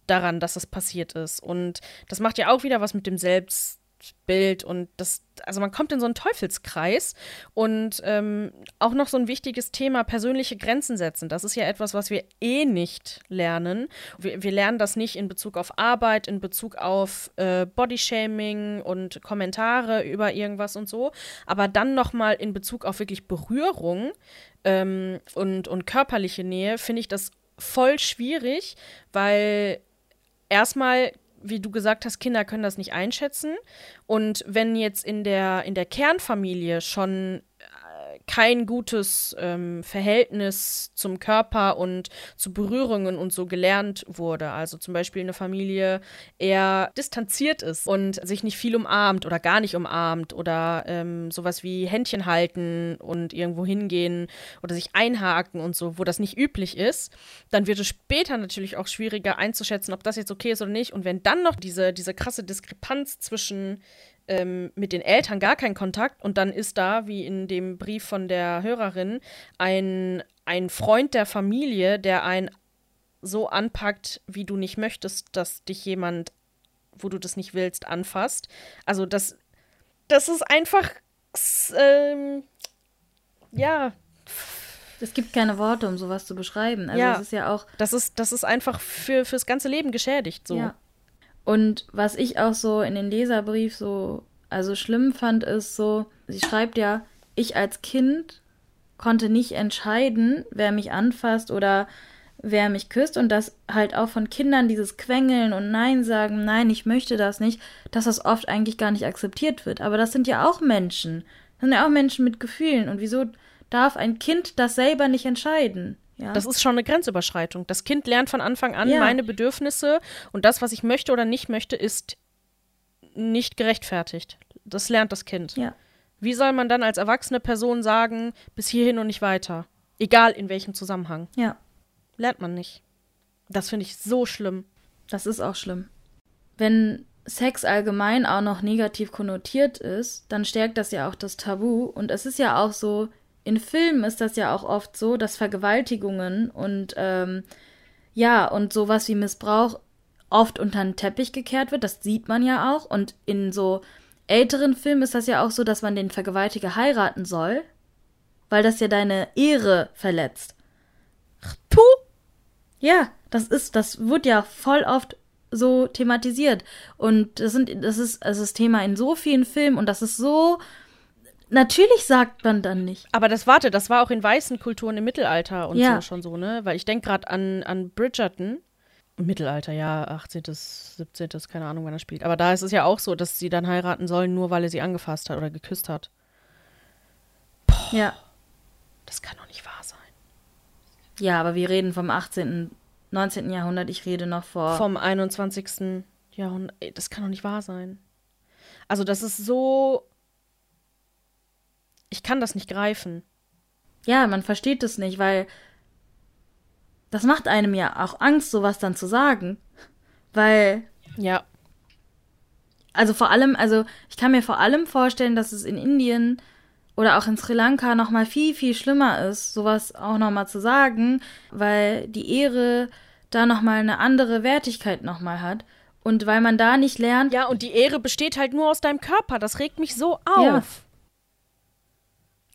daran, dass das passiert ist. Und das macht ja auch wieder was mit dem Selbst Bild und das, also man kommt in so einen Teufelskreis und ähm, auch noch so ein wichtiges Thema, persönliche Grenzen setzen. Das ist ja etwas, was wir eh nicht lernen. Wir, wir lernen das nicht in Bezug auf Arbeit, in Bezug auf äh, Bodyshaming und Kommentare über irgendwas und so, aber dann nochmal in Bezug auf wirklich Berührung ähm, und, und körperliche Nähe finde ich das voll schwierig, weil erstmal wie du gesagt hast, Kinder können das nicht einschätzen. Und wenn jetzt in der, in der Kernfamilie schon kein gutes ähm, Verhältnis zum Körper und zu Berührungen und so gelernt wurde. Also zum Beispiel eine Familie eher distanziert ist und sich nicht viel umarmt oder gar nicht umarmt oder ähm, sowas wie Händchen halten und irgendwo hingehen oder sich einhaken und so, wo das nicht üblich ist, dann wird es später natürlich auch schwieriger einzuschätzen, ob das jetzt okay ist oder nicht. Und wenn dann noch diese, diese krasse Diskrepanz zwischen ähm, mit den Eltern gar keinen Kontakt und dann ist da, wie in dem Brief von der Hörerin, ein, ein Freund der Familie, der einen so anpackt, wie du nicht möchtest, dass dich jemand, wo du das nicht willst, anfasst. Also das, das ist einfach, ähm, ja. Es gibt keine Worte, um sowas zu beschreiben. Also ja, es ist ja auch. Das ist, das ist einfach für, fürs ganze Leben geschädigt. So. Ja. Und was ich auch so in den Leserbrief so, also schlimm fand, ist so, sie schreibt ja, ich als Kind konnte nicht entscheiden, wer mich anfasst oder wer mich küsst und dass halt auch von Kindern dieses Quengeln und Nein sagen, nein, ich möchte das nicht, dass das oft eigentlich gar nicht akzeptiert wird. Aber das sind ja auch Menschen. Das sind ja auch Menschen mit Gefühlen. Und wieso darf ein Kind das selber nicht entscheiden? Ja. Das ist schon eine Grenzüberschreitung. Das Kind lernt von Anfang an, ja. meine Bedürfnisse und das, was ich möchte oder nicht möchte, ist nicht gerechtfertigt. Das lernt das Kind. Ja. Wie soll man dann als erwachsene Person sagen, bis hierhin und nicht weiter? Egal in welchem Zusammenhang. Ja. Lernt man nicht. Das finde ich so schlimm. Das ist auch schlimm. Wenn Sex allgemein auch noch negativ konnotiert ist, dann stärkt das ja auch das Tabu. Und es ist ja auch so, in Filmen ist das ja auch oft so, dass Vergewaltigungen und ähm, ja, und sowas wie Missbrauch oft unter den Teppich gekehrt wird. Das sieht man ja auch. Und in so älteren Filmen ist das ja auch so, dass man den Vergewaltiger heiraten soll, weil das ja deine Ehre verletzt. Puh! Ja, das ist, das wird ja voll oft so thematisiert. Und das sind, das ist, das ist Thema in so vielen Filmen und das ist so Natürlich sagt man dann nicht. Aber das, warte, das war auch in weißen Kulturen im Mittelalter und ja. so schon so, ne? Weil ich denke gerade an, an Bridgerton. Mittelalter, ja, 18., 17., keine Ahnung, wann er spielt. Aber da ist es ja auch so, dass sie dann heiraten sollen, nur weil er sie angefasst hat oder geküsst hat. Boah, ja. Das kann doch nicht wahr sein. Ja, aber wir reden vom 18., 19. Jahrhundert, ich rede noch vor. Vom 21. Jahrhundert. Das kann doch nicht wahr sein. Also, das ist so ich kann das nicht greifen. Ja, man versteht es nicht, weil das macht einem ja auch Angst, sowas dann zu sagen. Weil. Ja. Also vor allem, also ich kann mir vor allem vorstellen, dass es in Indien oder auch in Sri Lanka noch mal viel viel schlimmer ist, sowas auch noch mal zu sagen, weil die Ehre da noch mal eine andere Wertigkeit noch mal hat und weil man da nicht lernt. Ja, und die Ehre besteht halt nur aus deinem Körper. Das regt mich so auf.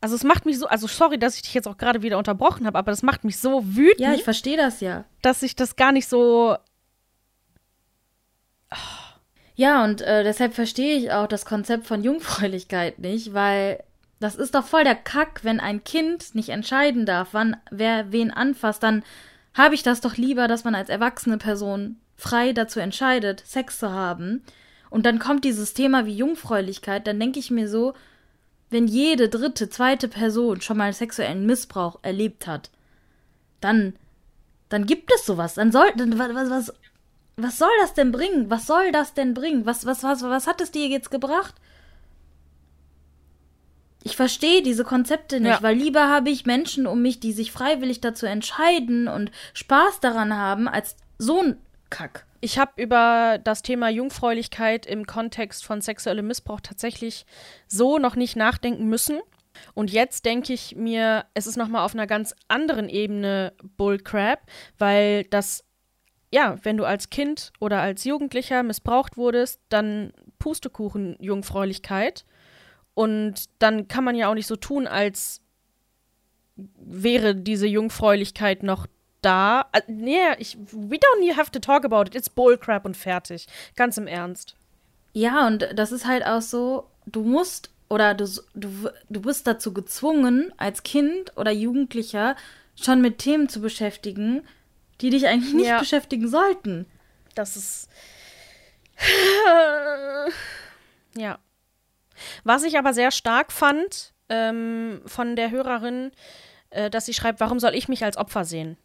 Also es macht mich so, also sorry, dass ich dich jetzt auch gerade wieder unterbrochen habe, aber das macht mich so wütend. Ja, ich verstehe das ja. Dass ich das gar nicht so. Oh. Ja, und äh, deshalb verstehe ich auch das Konzept von Jungfräulichkeit nicht, weil das ist doch voll der Kack, wenn ein Kind nicht entscheiden darf, wann wer wen anfasst, dann habe ich das doch lieber, dass man als erwachsene Person frei dazu entscheidet, Sex zu haben. Und dann kommt dieses Thema wie Jungfräulichkeit, dann denke ich mir so, wenn jede dritte, zweite Person schon mal sexuellen Missbrauch erlebt hat, dann, dann gibt es sowas. Dann soll, dann, was, was, was soll das denn bringen? Was soll das denn bringen? Was, was, was, was hat es dir jetzt gebracht? verstehe diese Konzepte nicht, ja. weil lieber habe ich Menschen um mich, die sich freiwillig dazu entscheiden und Spaß daran haben, als so ein Kack. Ich habe über das Thema Jungfräulichkeit im Kontext von sexuellem Missbrauch tatsächlich so noch nicht nachdenken müssen. Und jetzt denke ich mir, es ist nochmal auf einer ganz anderen Ebene Bullcrap, weil das, ja, wenn du als Kind oder als Jugendlicher missbraucht wurdest, dann Pustekuchen Jungfräulichkeit. Und dann kann man ja auch nicht so tun, als wäre diese Jungfräulichkeit noch da. Äh, nee, ich, we don't have to talk about it. It's bullcrap und fertig. Ganz im Ernst. Ja, und das ist halt auch so, du musst oder du, du, du bist dazu gezwungen, als Kind oder Jugendlicher schon mit Themen zu beschäftigen, die dich eigentlich nicht ja. beschäftigen sollten. Das ist. ja. Was ich aber sehr stark fand ähm, von der Hörerin, äh, dass sie schreibt, warum soll ich mich als Opfer sehen?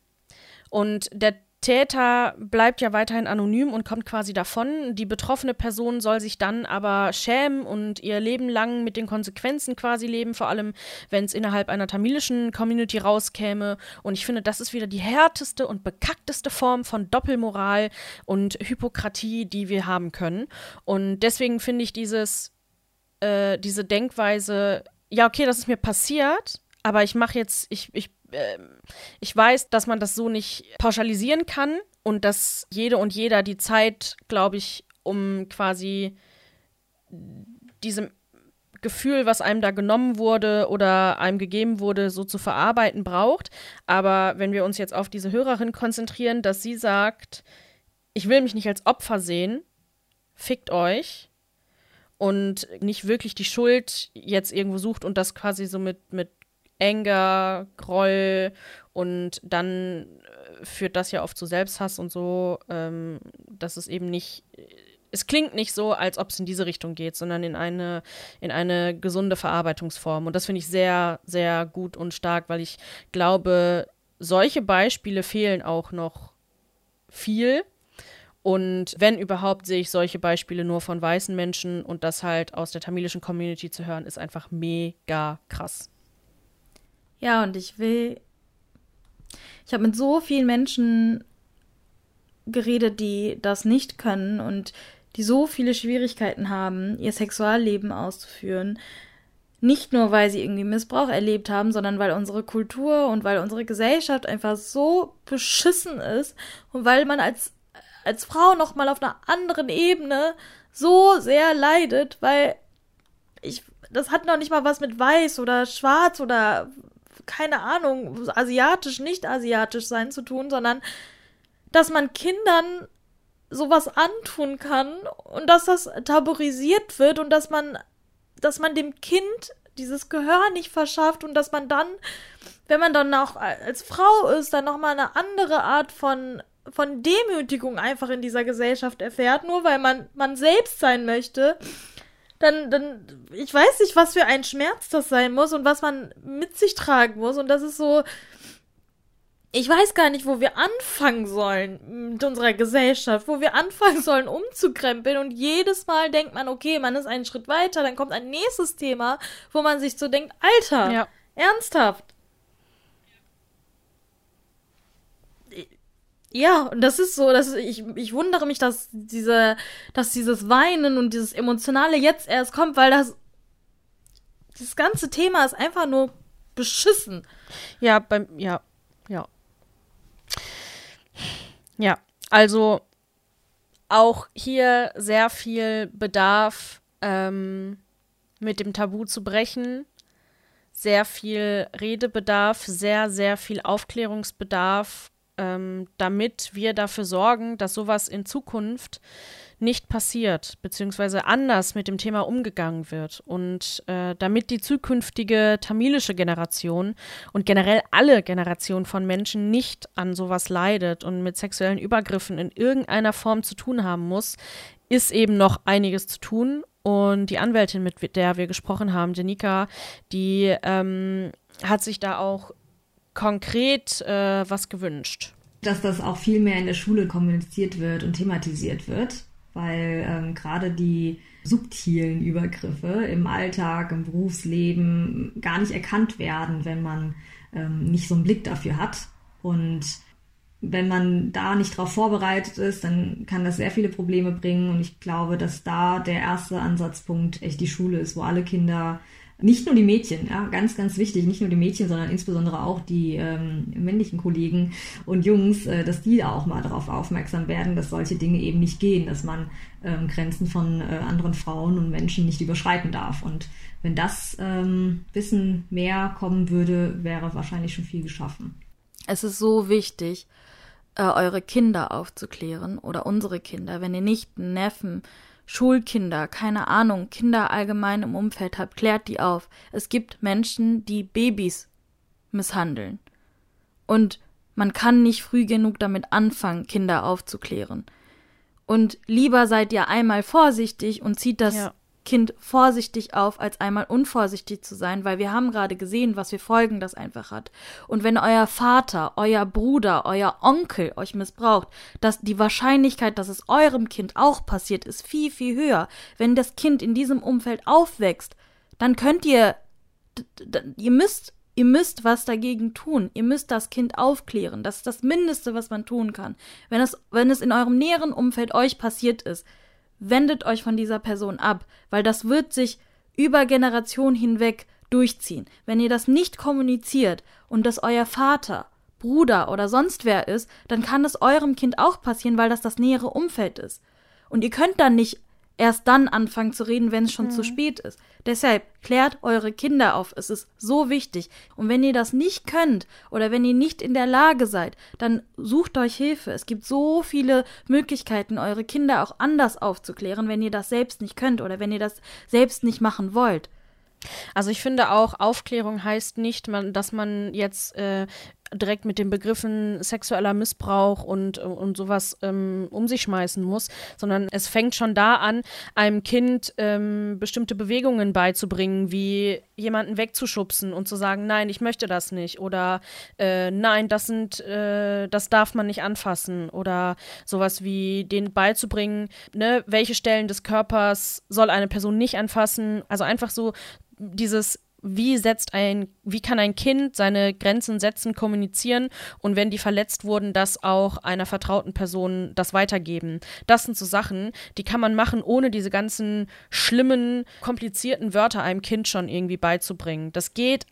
Und der Täter bleibt ja weiterhin anonym und kommt quasi davon. Die betroffene Person soll sich dann aber schämen und ihr Leben lang mit den Konsequenzen quasi leben, vor allem wenn es innerhalb einer tamilischen Community rauskäme. Und ich finde, das ist wieder die härteste und bekackteste Form von Doppelmoral und Hypokratie, die wir haben können. Und deswegen finde ich dieses, äh, diese Denkweise, ja, okay, das ist mir passiert, aber ich mache jetzt, ich, ich ähm, ich weiß, dass man das so nicht pauschalisieren kann und dass jede und jeder die Zeit, glaube ich, um quasi diesem Gefühl, was einem da genommen wurde oder einem gegeben wurde, so zu verarbeiten braucht. Aber wenn wir uns jetzt auf diese Hörerin konzentrieren, dass sie sagt, ich will mich nicht als Opfer sehen, fickt euch und nicht wirklich die Schuld jetzt irgendwo sucht und das quasi so mit, mit Anger, Groll und dann äh, führt das ja oft zu Selbsthass und so, ähm, dass es eben nicht, es klingt nicht so, als ob es in diese Richtung geht, sondern in eine, in eine gesunde Verarbeitungsform. Und das finde ich sehr, sehr gut und stark, weil ich glaube, solche Beispiele fehlen auch noch viel. Und wenn überhaupt, sehe ich solche Beispiele nur von weißen Menschen und das halt aus der tamilischen Community zu hören, ist einfach mega krass. Ja, und ich will. Ich habe mit so vielen Menschen geredet, die das nicht können und die so viele Schwierigkeiten haben, ihr Sexualleben auszuführen. Nicht nur, weil sie irgendwie Missbrauch erlebt haben, sondern weil unsere Kultur und weil unsere Gesellschaft einfach so beschissen ist und weil man als, als Frau nochmal auf einer anderen Ebene so sehr leidet, weil ich, das hat noch nicht mal was mit weiß oder schwarz oder keine Ahnung, asiatisch, nicht asiatisch sein zu tun, sondern dass man Kindern sowas antun kann und dass das tabuisiert wird und dass man, dass man dem Kind dieses Gehör nicht verschafft und dass man dann, wenn man dann auch als Frau ist, dann nochmal eine andere Art von von Demütigung einfach in dieser Gesellschaft erfährt, nur weil man man selbst sein möchte dann, dann, ich weiß nicht, was für ein Schmerz das sein muss und was man mit sich tragen muss. Und das ist so, ich weiß gar nicht, wo wir anfangen sollen mit unserer Gesellschaft, wo wir anfangen sollen umzukrempeln. Und jedes Mal denkt man, okay, man ist einen Schritt weiter, dann kommt ein nächstes Thema, wo man sich so denkt, Alter, ja. ernsthaft. Ja, und das ist so, dass ich, ich wundere mich, dass diese, dass dieses Weinen und dieses Emotionale jetzt erst kommt, weil das, das ganze Thema ist einfach nur beschissen. Ja, beim, ja, ja. Ja, also auch hier sehr viel Bedarf, ähm, mit dem Tabu zu brechen. Sehr viel Redebedarf, sehr, sehr viel Aufklärungsbedarf ähm, damit wir dafür sorgen, dass sowas in Zukunft nicht passiert, beziehungsweise anders mit dem Thema umgegangen wird. Und äh, damit die zukünftige tamilische Generation und generell alle Generationen von Menschen nicht an sowas leidet und mit sexuellen Übergriffen in irgendeiner Form zu tun haben muss, ist eben noch einiges zu tun. Und die Anwältin, mit der wir gesprochen haben, Jenika, die ähm, hat sich da auch konkret äh, was gewünscht? Dass das auch viel mehr in der Schule kommuniziert wird und thematisiert wird, weil ähm, gerade die subtilen Übergriffe im Alltag, im Berufsleben gar nicht erkannt werden, wenn man ähm, nicht so einen Blick dafür hat. Und wenn man da nicht darauf vorbereitet ist, dann kann das sehr viele Probleme bringen. Und ich glaube, dass da der erste Ansatzpunkt echt die Schule ist, wo alle Kinder nicht nur die Mädchen, ja, ganz, ganz wichtig, nicht nur die Mädchen, sondern insbesondere auch die ähm, männlichen Kollegen und Jungs, äh, dass die da auch mal darauf aufmerksam werden, dass solche Dinge eben nicht gehen, dass man ähm, Grenzen von äh, anderen Frauen und Menschen nicht überschreiten darf. Und wenn das ähm, Wissen mehr kommen würde, wäre wahrscheinlich schon viel geschaffen. Es ist so wichtig, äh, eure Kinder aufzuklären oder unsere Kinder, wenn ihr nicht Neffen, Schulkinder, keine Ahnung, Kinder allgemein im Umfeld habt, klärt die auf. Es gibt Menschen, die Babys misshandeln. Und man kann nicht früh genug damit anfangen, Kinder aufzuklären. Und lieber seid ihr einmal vorsichtig und zieht das ja. Kind vorsichtig auf, als einmal unvorsichtig zu sein, weil wir haben gerade gesehen, was für Folgen das einfach hat. Und wenn euer Vater, euer Bruder, euer Onkel euch missbraucht, dass die Wahrscheinlichkeit, dass es eurem Kind auch passiert, ist viel, viel höher. Wenn das Kind in diesem Umfeld aufwächst, dann könnt ihr, ihr müsst, ihr müsst was dagegen tun. Ihr müsst das Kind aufklären. Das ist das Mindeste, was man tun kann. Wenn es, wenn es in eurem näheren Umfeld euch passiert ist, wendet euch von dieser Person ab, weil das wird sich über Generationen hinweg durchziehen. Wenn ihr das nicht kommuniziert und das euer Vater, Bruder oder sonst wer ist, dann kann es eurem Kind auch passieren, weil das das nähere Umfeld ist. Und ihr könnt dann nicht erst dann anfangen zu reden, wenn es schon mhm. zu spät ist. Deshalb klärt eure Kinder auf. Es ist so wichtig. Und wenn ihr das nicht könnt oder wenn ihr nicht in der Lage seid, dann sucht euch Hilfe. Es gibt so viele Möglichkeiten, eure Kinder auch anders aufzuklären, wenn ihr das selbst nicht könnt oder wenn ihr das selbst nicht machen wollt. Also ich finde auch, Aufklärung heißt nicht, dass man jetzt äh, direkt mit den Begriffen sexueller Missbrauch und, und sowas ähm, um sich schmeißen muss, sondern es fängt schon da an, einem Kind ähm, bestimmte Bewegungen beizubringen, wie jemanden wegzuschubsen und zu sagen, nein, ich möchte das nicht oder äh, nein, das sind, äh, das darf man nicht anfassen oder sowas wie denen beizubringen, ne, welche Stellen des Körpers soll eine Person nicht anfassen, also einfach so dieses wie setzt ein, wie kann ein Kind seine Grenzen setzen, kommunizieren und wenn die verletzt wurden, das auch einer vertrauten Person das weitergeben. Das sind so Sachen, die kann man machen, ohne diese ganzen schlimmen, komplizierten Wörter einem Kind schon irgendwie beizubringen. Das geht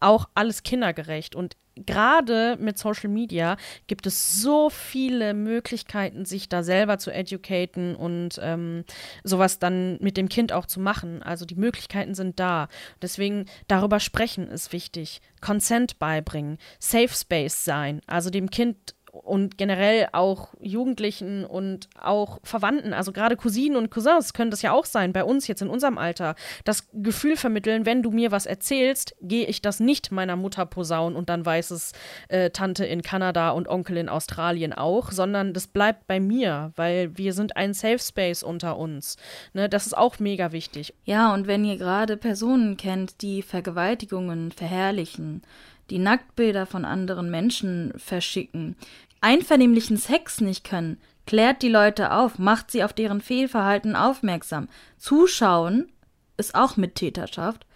auch alles kindergerecht und gerade mit Social Media gibt es so viele Möglichkeiten, sich da selber zu educaten und ähm, sowas dann mit dem Kind auch zu machen. Also die Möglichkeiten sind da. Deswegen darüber sprechen ist wichtig. Consent beibringen, Safe Space sein, also dem Kind und generell auch Jugendlichen und auch Verwandten, also gerade Cousinen und Cousins können das ja auch sein, bei uns jetzt in unserem Alter, das Gefühl vermitteln, wenn du mir was erzählst, gehe ich das nicht meiner Mutter posaunen und dann weiß es äh, Tante in Kanada und Onkel in Australien auch, sondern das bleibt bei mir, weil wir sind ein Safe Space unter uns. Ne, das ist auch mega wichtig. Ja, und wenn ihr gerade Personen kennt, die Vergewaltigungen verherrlichen, die Nacktbilder von anderen Menschen verschicken, einvernehmlichen Sex nicht können, klärt die Leute auf, macht sie auf deren Fehlverhalten aufmerksam. Zuschauen ist auch Mittäterschaft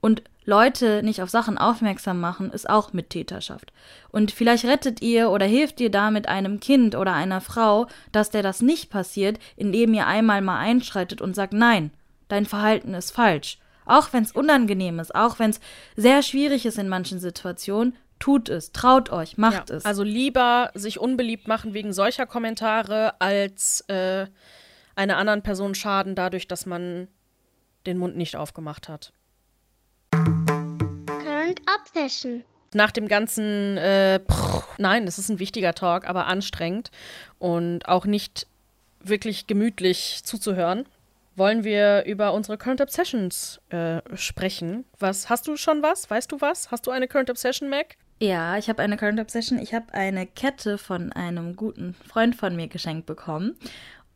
und Leute nicht auf Sachen aufmerksam machen, ist auch Mittäterschaft. Und vielleicht rettet ihr oder hilft ihr damit einem Kind oder einer Frau, dass der das nicht passiert, indem ihr einmal mal einschreitet und sagt, nein, dein Verhalten ist falsch. Auch wenn es unangenehm ist, auch wenn es sehr schwierig ist in manchen Situationen, tut es, traut euch, macht ja, es. Also lieber sich unbeliebt machen wegen solcher Kommentare, als äh, einer anderen Person schaden, dadurch, dass man den Mund nicht aufgemacht hat. Current Obsession. Nach dem ganzen, äh, pff, nein, das ist ein wichtiger Talk, aber anstrengend und auch nicht wirklich gemütlich zuzuhören wollen wir über unsere Current Obsessions äh, sprechen. Was hast du schon was? Weißt du was? Hast du eine Current Obsession, Mac? Ja, ich habe eine Current Obsession. Ich habe eine Kette von einem guten Freund von mir geschenkt bekommen.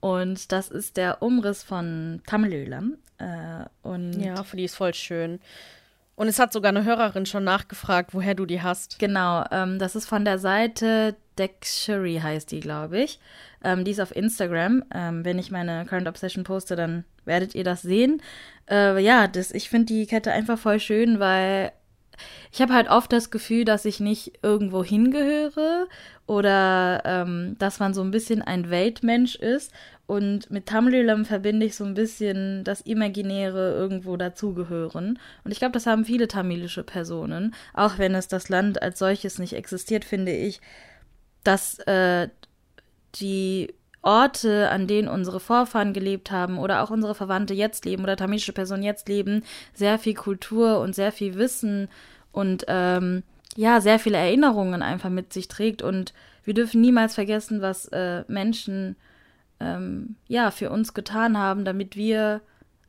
Und das ist der Umriss von Tamelölam. Äh, und ja, für die ist voll schön. Und es hat sogar eine Hörerin schon nachgefragt, woher du die hast. Genau, ähm, das ist von der Seite Dexury heißt die, glaube ich. Ähm, die ist auf Instagram. Ähm, wenn ich meine Current Obsession poste, dann werdet ihr das sehen. Äh, ja, das, ich finde die Kette einfach voll schön, weil ich habe halt oft das Gefühl, dass ich nicht irgendwo hingehöre oder ähm, dass man so ein bisschen ein Weltmensch ist. Und mit Tamlilam verbinde ich so ein bisschen das Imaginäre irgendwo dazugehören. Und ich glaube, das haben viele tamilische Personen. Auch wenn es das Land als solches nicht existiert, finde ich, dass äh, die Orte, an denen unsere Vorfahren gelebt haben oder auch unsere Verwandte jetzt leben oder tamilische Personen jetzt leben, sehr viel Kultur und sehr viel Wissen und ähm, ja, sehr viele Erinnerungen einfach mit sich trägt. Und wir dürfen niemals vergessen, was äh, Menschen ähm, ja für uns getan haben, damit wir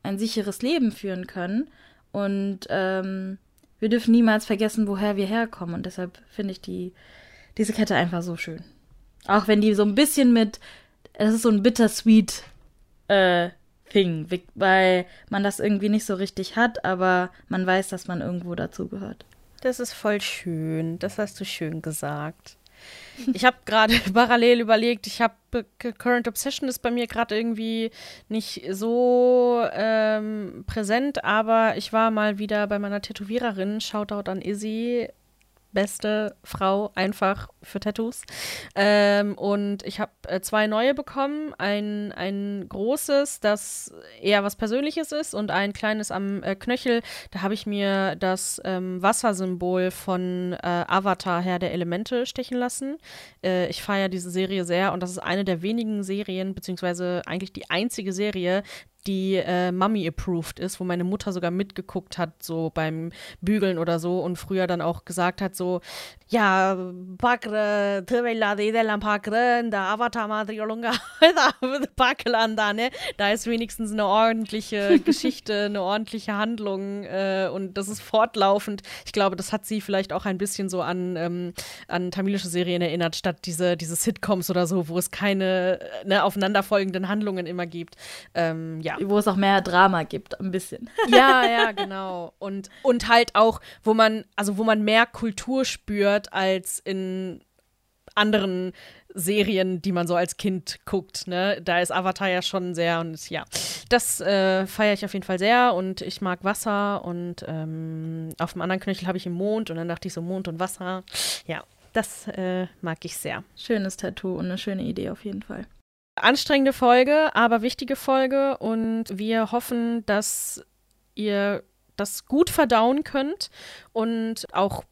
ein sicheres Leben führen können. Und ähm, wir dürfen niemals vergessen, woher wir herkommen. Und deshalb finde ich die, diese Kette einfach so schön. Auch wenn die so ein bisschen mit, es ist so ein bittersweet äh, Thing, weil man das irgendwie nicht so richtig hat, aber man weiß, dass man irgendwo dazugehört. Das ist voll schön. Das hast du schön gesagt. Ich habe gerade parallel überlegt, ich habe Current Obsession ist bei mir gerade irgendwie nicht so ähm, präsent, aber ich war mal wieder bei meiner Tätowiererin. Shoutout an Izzy beste Frau einfach für Tattoos. Ähm, und ich habe äh, zwei neue bekommen. Ein, ein großes, das eher was Persönliches ist und ein kleines am äh, Knöchel. Da habe ich mir das ähm, Wassersymbol von äh, Avatar Herr der Elemente stechen lassen. Äh, ich feiere diese Serie sehr und das ist eine der wenigen Serien, beziehungsweise eigentlich die einzige Serie, die äh, Mummy approved ist, wo meine Mutter sogar mitgeguckt hat, so beim Bügeln oder so und früher dann auch gesagt hat, so, ja, Pakre, Pakre, da Avatar Madriolunga, da, ne? Da ist wenigstens eine ordentliche Geschichte, eine ordentliche Handlung äh, und das ist fortlaufend. Ich glaube, das hat sie vielleicht auch ein bisschen so an, ähm, an tamilische Serien erinnert, statt diese, diese Sitcoms oder so, wo es keine ne, aufeinanderfolgenden Handlungen immer gibt. Ähm, ja. Wo es auch mehr Drama gibt, ein bisschen. Ja, ja, genau. Und, und halt auch, wo man, also wo man mehr Kultur spürt als in anderen Serien, die man so als Kind guckt. Ne? Da ist Avatar ja schon sehr und ja, das äh, feiere ich auf jeden Fall sehr und ich mag Wasser und ähm, auf dem anderen Knöchel habe ich im Mond und dann dachte ich so Mond und Wasser. Ja, das äh, mag ich sehr. Schönes Tattoo und eine schöne Idee auf jeden Fall. Anstrengende Folge, aber wichtige Folge und wir hoffen, dass ihr das gut verdauen könnt und auch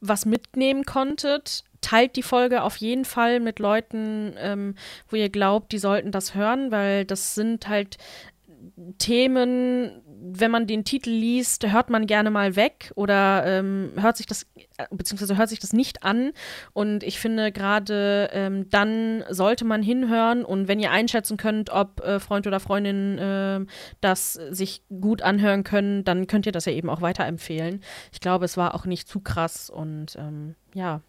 was mitnehmen konntet. Teilt die Folge auf jeden Fall mit Leuten, ähm, wo ihr glaubt, die sollten das hören, weil das sind halt Themen, wenn man den Titel liest, hört man gerne mal weg oder ähm, hört sich das, äh, beziehungsweise hört sich das nicht an. Und ich finde, gerade ähm, dann sollte man hinhören und wenn ihr einschätzen könnt, ob äh, Freund oder Freundin äh, das sich gut anhören können, dann könnt ihr das ja eben auch weiterempfehlen. Ich glaube, es war auch nicht zu krass und ähm, ja.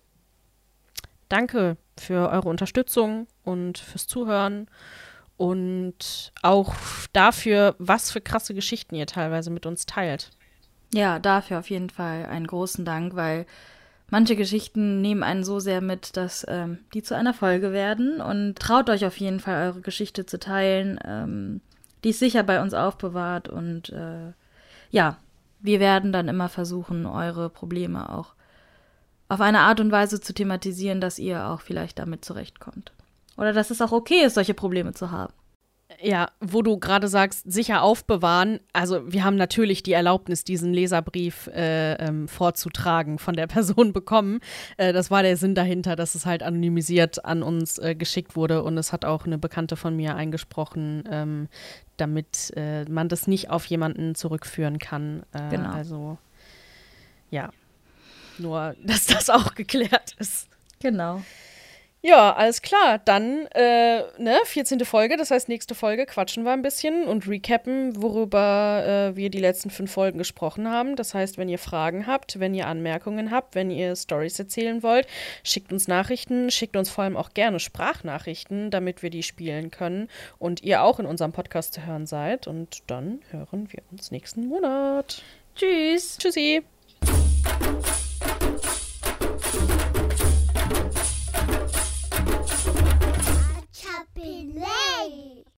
Danke für eure Unterstützung und fürs Zuhören und auch dafür, was für krasse Geschichten ihr teilweise mit uns teilt. Ja, dafür auf jeden Fall einen großen Dank, weil manche Geschichten nehmen einen so sehr mit, dass ähm, die zu einer Folge werden. Und traut euch auf jeden Fall, eure Geschichte zu teilen. Ähm, die ist sicher bei uns aufbewahrt. Und äh, ja, wir werden dann immer versuchen, eure Probleme auch auf eine Art und Weise zu thematisieren, dass ihr auch vielleicht damit zurechtkommt. Oder dass es auch okay ist, solche Probleme zu haben. Ja, wo du gerade sagst, sicher aufbewahren. Also wir haben natürlich die Erlaubnis, diesen Leserbrief äh, ähm, vorzutragen von der Person bekommen. Äh, das war der Sinn dahinter, dass es halt anonymisiert an uns äh, geschickt wurde und es hat auch eine Bekannte von mir eingesprochen, ähm, damit äh, man das nicht auf jemanden zurückführen kann. Äh, genau. Also ja, nur dass das auch geklärt ist. Genau. Ja, alles klar. Dann, äh, ne, 14. Folge, das heißt, nächste Folge quatschen wir ein bisschen und recappen, worüber äh, wir die letzten fünf Folgen gesprochen haben. Das heißt, wenn ihr Fragen habt, wenn ihr Anmerkungen habt, wenn ihr Stories erzählen wollt, schickt uns Nachrichten, schickt uns vor allem auch gerne Sprachnachrichten, damit wir die spielen können und ihr auch in unserem Podcast zu hören seid. Und dann hören wir uns nächsten Monat. Tschüss. Tschüssi.